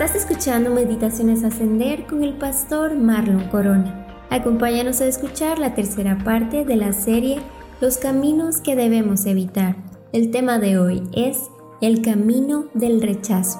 Estás escuchando Meditaciones Ascender con el pastor Marlon Corona. Acompáñanos a escuchar la tercera parte de la serie Los caminos que debemos evitar. El tema de hoy es el camino del rechazo.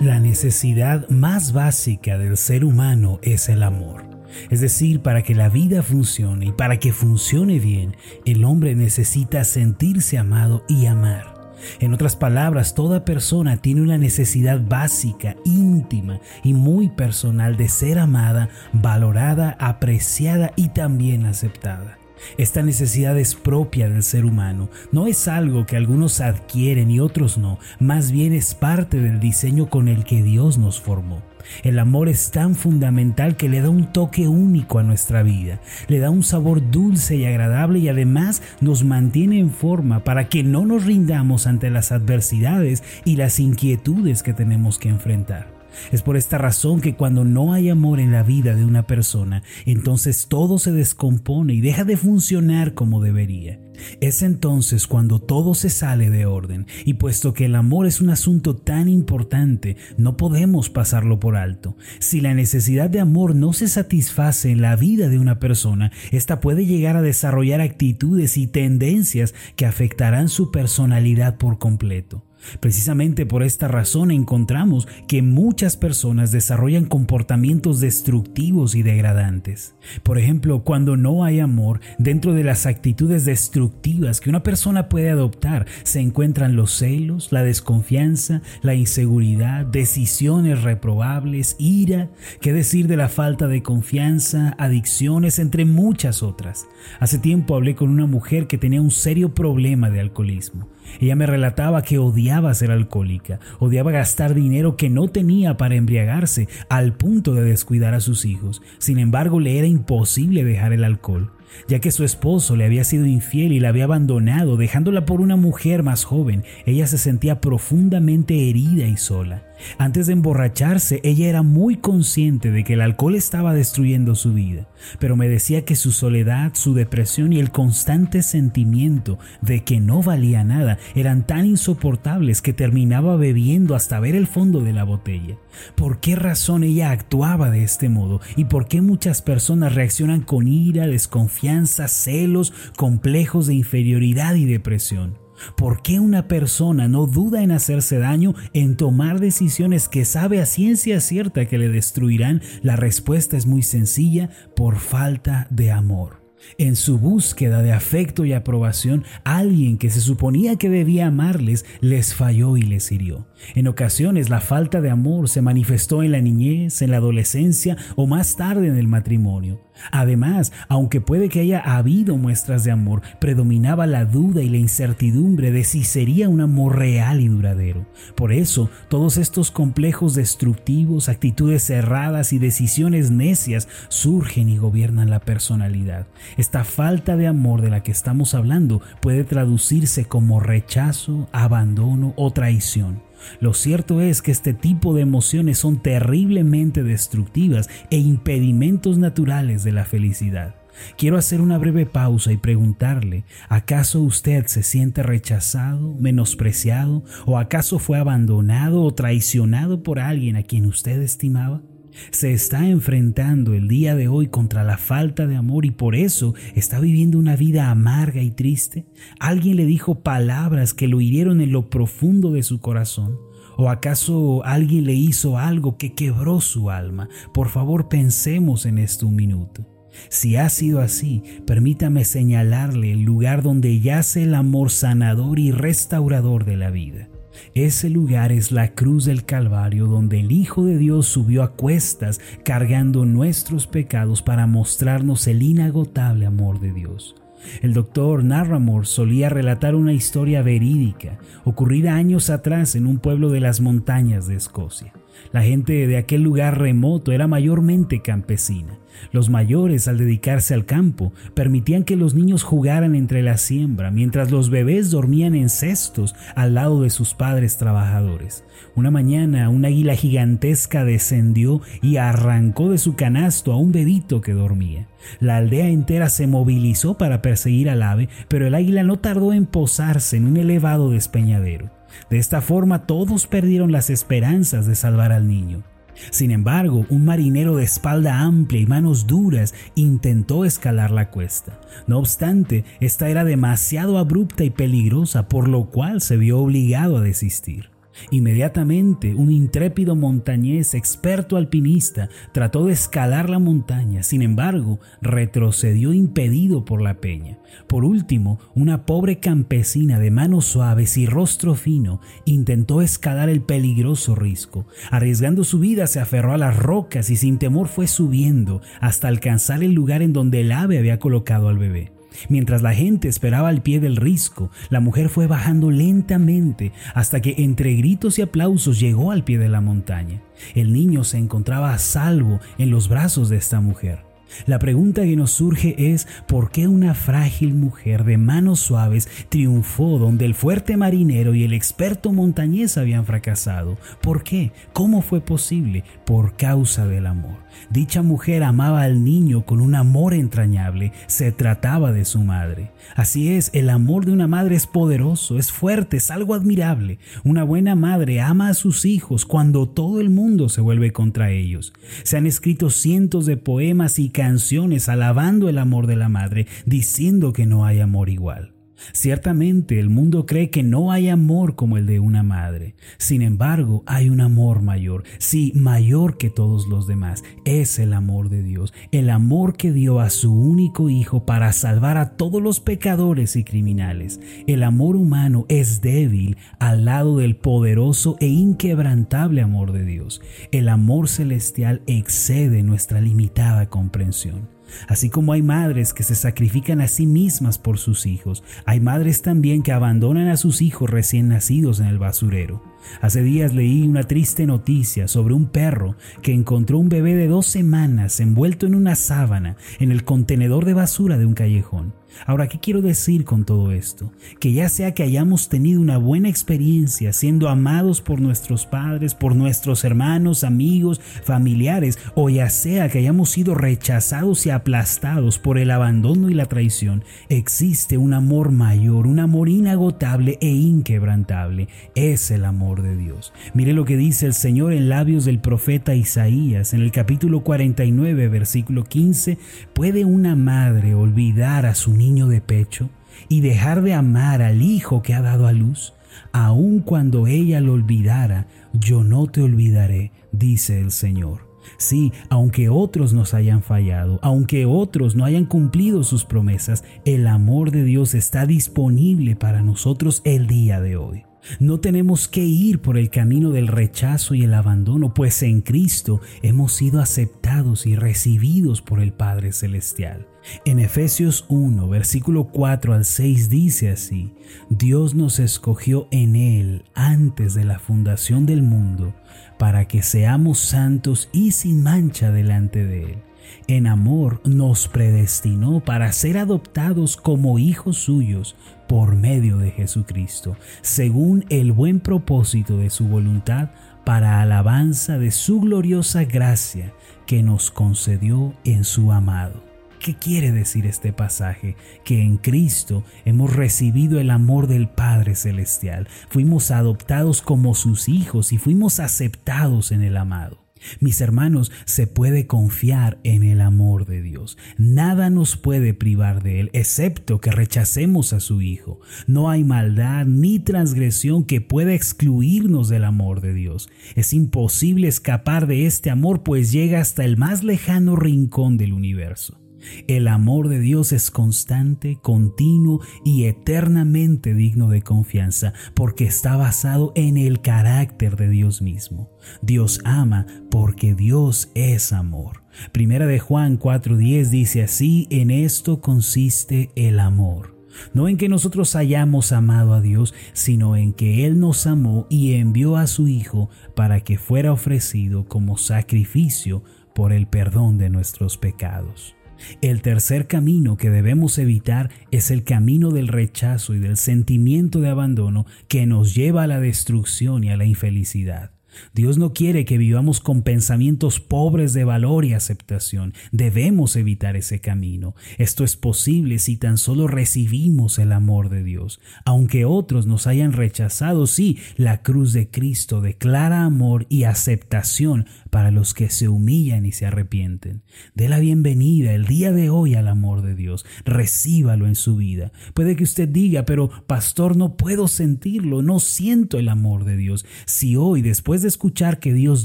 La necesidad más básica del ser humano es el amor. Es decir, para que la vida funcione y para que funcione bien, el hombre necesita sentirse amado y amar. En otras palabras, toda persona tiene una necesidad básica, íntima y muy personal de ser amada, valorada, apreciada y también aceptada. Esta necesidad es propia del ser humano, no es algo que algunos adquieren y otros no, más bien es parte del diseño con el que Dios nos formó. El amor es tan fundamental que le da un toque único a nuestra vida, le da un sabor dulce y agradable y además nos mantiene en forma para que no nos rindamos ante las adversidades y las inquietudes que tenemos que enfrentar. Es por esta razón que cuando no hay amor en la vida de una persona, entonces todo se descompone y deja de funcionar como debería. Es entonces cuando todo se sale de orden, y puesto que el amor es un asunto tan importante, no podemos pasarlo por alto. Si la necesidad de amor no se satisface en la vida de una persona, ésta puede llegar a desarrollar actitudes y tendencias que afectarán su personalidad por completo. Precisamente por esta razón encontramos que muchas personas desarrollan comportamientos destructivos y degradantes. Por ejemplo, cuando no hay amor, dentro de las actitudes destructivas que una persona puede adoptar se encuentran los celos, la desconfianza, la inseguridad, decisiones reprobables, ira, qué decir de la falta de confianza, adicciones, entre muchas otras. Hace tiempo hablé con una mujer que tenía un serio problema de alcoholismo. Ella me relataba que odiaba ser alcohólica, odiaba gastar dinero que no tenía para embriagarse al punto de descuidar a sus hijos. Sin embargo, le era imposible dejar el alcohol ya que su esposo le había sido infiel y la había abandonado, dejándola por una mujer más joven. Ella se sentía profundamente herida y sola. Antes de emborracharse, ella era muy consciente de que el alcohol estaba destruyendo su vida, pero me decía que su soledad, su depresión y el constante sentimiento de que no valía nada eran tan insoportables que terminaba bebiendo hasta ver el fondo de la botella. ¿Por qué razón ella actuaba de este modo? ¿Y por qué muchas personas reaccionan con ira, desconfianza, celos, complejos de inferioridad y depresión? ¿Por qué una persona no duda en hacerse daño, en tomar decisiones que sabe a ciencia cierta que le destruirán? La respuesta es muy sencilla, por falta de amor. En su búsqueda de afecto y aprobación, alguien que se suponía que debía amarles les falló y les hirió. En ocasiones la falta de amor se manifestó en la niñez, en la adolescencia o más tarde en el matrimonio. Además, aunque puede que haya habido muestras de amor, predominaba la duda y la incertidumbre de si sería un amor real y duradero. Por eso, todos estos complejos destructivos, actitudes cerradas y decisiones necias surgen y gobiernan la personalidad. Esta falta de amor de la que estamos hablando puede traducirse como rechazo, abandono o traición. Lo cierto es que este tipo de emociones son terriblemente destructivas e impedimentos naturales de la felicidad. Quiero hacer una breve pausa y preguntarle, ¿acaso usted se siente rechazado, menospreciado o acaso fue abandonado o traicionado por alguien a quien usted estimaba? Se está enfrentando el día de hoy contra la falta de amor y por eso está viviendo una vida amarga y triste? ¿Alguien le dijo palabras que lo hirieron en lo profundo de su corazón? ¿O acaso alguien le hizo algo que quebró su alma? Por favor, pensemos en esto un minuto. Si ha sido así, permítame señalarle el lugar donde yace el amor sanador y restaurador de la vida. Ese lugar es la cruz del Calvario donde el Hijo de Dios subió a cuestas cargando nuestros pecados para mostrarnos el inagotable amor de Dios. El doctor Narramore solía relatar una historia verídica ocurrida años atrás en un pueblo de las montañas de Escocia. La gente de aquel lugar remoto era mayormente campesina. Los mayores, al dedicarse al campo, permitían que los niños jugaran entre la siembra, mientras los bebés dormían en cestos al lado de sus padres trabajadores. Una mañana, un águila gigantesca descendió y arrancó de su canasto a un bebito que dormía. La aldea entera se movilizó para perseguir al ave, pero el águila no tardó en posarse en un elevado despeñadero. De esta forma todos perdieron las esperanzas de salvar al niño. Sin embargo, un marinero de espalda amplia y manos duras intentó escalar la cuesta. No obstante, esta era demasiado abrupta y peligrosa, por lo cual se vio obligado a desistir. Inmediatamente, un intrépido montañés experto alpinista trató de escalar la montaña, sin embargo, retrocedió impedido por la peña. Por último, una pobre campesina de manos suaves y rostro fino intentó escalar el peligroso risco. Arriesgando su vida, se aferró a las rocas y sin temor fue subiendo hasta alcanzar el lugar en donde el ave había colocado al bebé. Mientras la gente esperaba al pie del risco, la mujer fue bajando lentamente hasta que entre gritos y aplausos llegó al pie de la montaña. El niño se encontraba a salvo en los brazos de esta mujer. La pregunta que nos surge es ¿por qué una frágil mujer de manos suaves triunfó donde el fuerte marinero y el experto montañés habían fracasado? ¿Por qué? ¿Cómo fue posible? Por causa del amor. Dicha mujer amaba al niño con un amor entrañable, se trataba de su madre. Así es, el amor de una madre es poderoso, es fuerte, es algo admirable. Una buena madre ama a sus hijos cuando todo el mundo se vuelve contra ellos. Se han escrito cientos de poemas y canciones alabando el amor de la madre, diciendo que no hay amor igual. Ciertamente el mundo cree que no hay amor como el de una madre. Sin embargo, hay un amor mayor, sí, mayor que todos los demás. Es el amor de Dios, el amor que dio a su único Hijo para salvar a todos los pecadores y criminales. El amor humano es débil al lado del poderoso e inquebrantable amor de Dios. El amor celestial excede nuestra limitada comprensión. Así como hay madres que se sacrifican a sí mismas por sus hijos, hay madres también que abandonan a sus hijos recién nacidos en el basurero. Hace días leí una triste noticia sobre un perro que encontró un bebé de dos semanas envuelto en una sábana en el contenedor de basura de un callejón. Ahora, ¿qué quiero decir con todo esto? Que ya sea que hayamos tenido una buena experiencia siendo amados por nuestros padres, por nuestros hermanos, amigos, familiares, o ya sea que hayamos sido rechazados y aplastados por el abandono y la traición, existe un amor mayor, un amor inagotable e inquebrantable. Es el amor de Dios. Mire lo que dice el Señor en labios del profeta Isaías en el capítulo 49, versículo 15. ¿Puede una madre olvidar a su niño? Niño de pecho y dejar de amar al hijo que ha dado a luz? Aun cuando ella lo olvidara, yo no te olvidaré, dice el Señor. Sí, aunque otros nos hayan fallado, aunque otros no hayan cumplido sus promesas, el amor de Dios está disponible para nosotros el día de hoy. No tenemos que ir por el camino del rechazo y el abandono, pues en Cristo hemos sido aceptados y recibidos por el Padre Celestial. En Efesios 1, versículo 4 al 6 dice así, Dios nos escogió en Él antes de la fundación del mundo para que seamos santos y sin mancha delante de Él. En amor nos predestinó para ser adoptados como hijos suyos por medio de Jesucristo, según el buen propósito de su voluntad, para alabanza de su gloriosa gracia que nos concedió en su amado. ¿Qué quiere decir este pasaje? Que en Cristo hemos recibido el amor del Padre Celestial, fuimos adoptados como sus hijos y fuimos aceptados en el amado. Mis hermanos, se puede confiar en el amor de Dios. Nada nos puede privar de Él, excepto que rechacemos a su Hijo. No hay maldad ni transgresión que pueda excluirnos del amor de Dios. Es imposible escapar de este amor, pues llega hasta el más lejano rincón del universo. El amor de Dios es constante, continuo y eternamente digno de confianza porque está basado en el carácter de Dios mismo. Dios ama porque Dios es amor. Primera de Juan 4:10 dice así, en esto consiste el amor. No en que nosotros hayamos amado a Dios, sino en que Él nos amó y envió a su Hijo para que fuera ofrecido como sacrificio por el perdón de nuestros pecados. El tercer camino que debemos evitar es el camino del rechazo y del sentimiento de abandono que nos lleva a la destrucción y a la infelicidad. Dios no quiere que vivamos con pensamientos pobres de valor y aceptación. Debemos evitar ese camino. Esto es posible si tan solo recibimos el amor de Dios. Aunque otros nos hayan rechazado, sí, la cruz de Cristo declara amor y aceptación para los que se humillan y se arrepienten. Dé la bienvenida el día de hoy al amor de Dios. Recíbalo en su vida. Puede que usted diga, pero pastor, no puedo sentirlo, no siento el amor de Dios. Si hoy, después de escuchar que Dios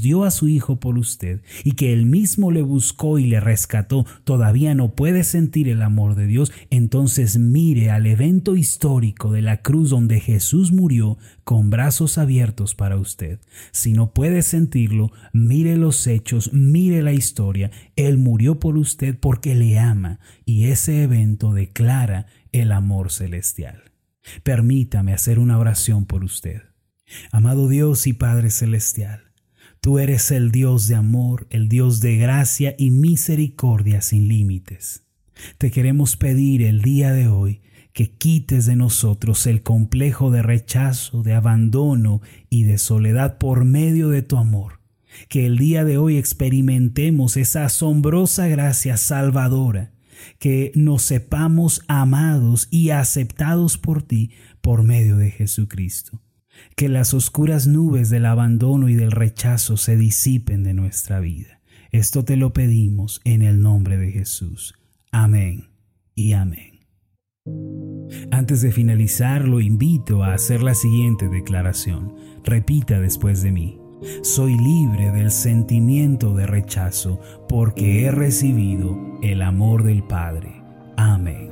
dio a su Hijo por usted y que Él mismo le buscó y le rescató, todavía no puede sentir el amor de Dios, entonces mire al evento histórico de la cruz donde Jesús murió con brazos abiertos para usted. Si no puede sentirlo, mire los hechos, mire la historia. Él murió por usted porque le ama y ese evento declara el amor celestial. Permítame hacer una oración por usted. Amado Dios y Padre Celestial, tú eres el Dios de amor, el Dios de gracia y misericordia sin límites. Te queremos pedir el día de hoy que quites de nosotros el complejo de rechazo, de abandono y de soledad por medio de tu amor. Que el día de hoy experimentemos esa asombrosa gracia salvadora, que nos sepamos amados y aceptados por ti por medio de Jesucristo que las oscuras nubes del abandono y del rechazo se disipen de nuestra vida. Esto te lo pedimos en el nombre de Jesús. Amén y amén. Antes de finalizar, lo invito a hacer la siguiente declaración. Repita después de mí. Soy libre del sentimiento de rechazo porque he recibido el amor del Padre. Amén.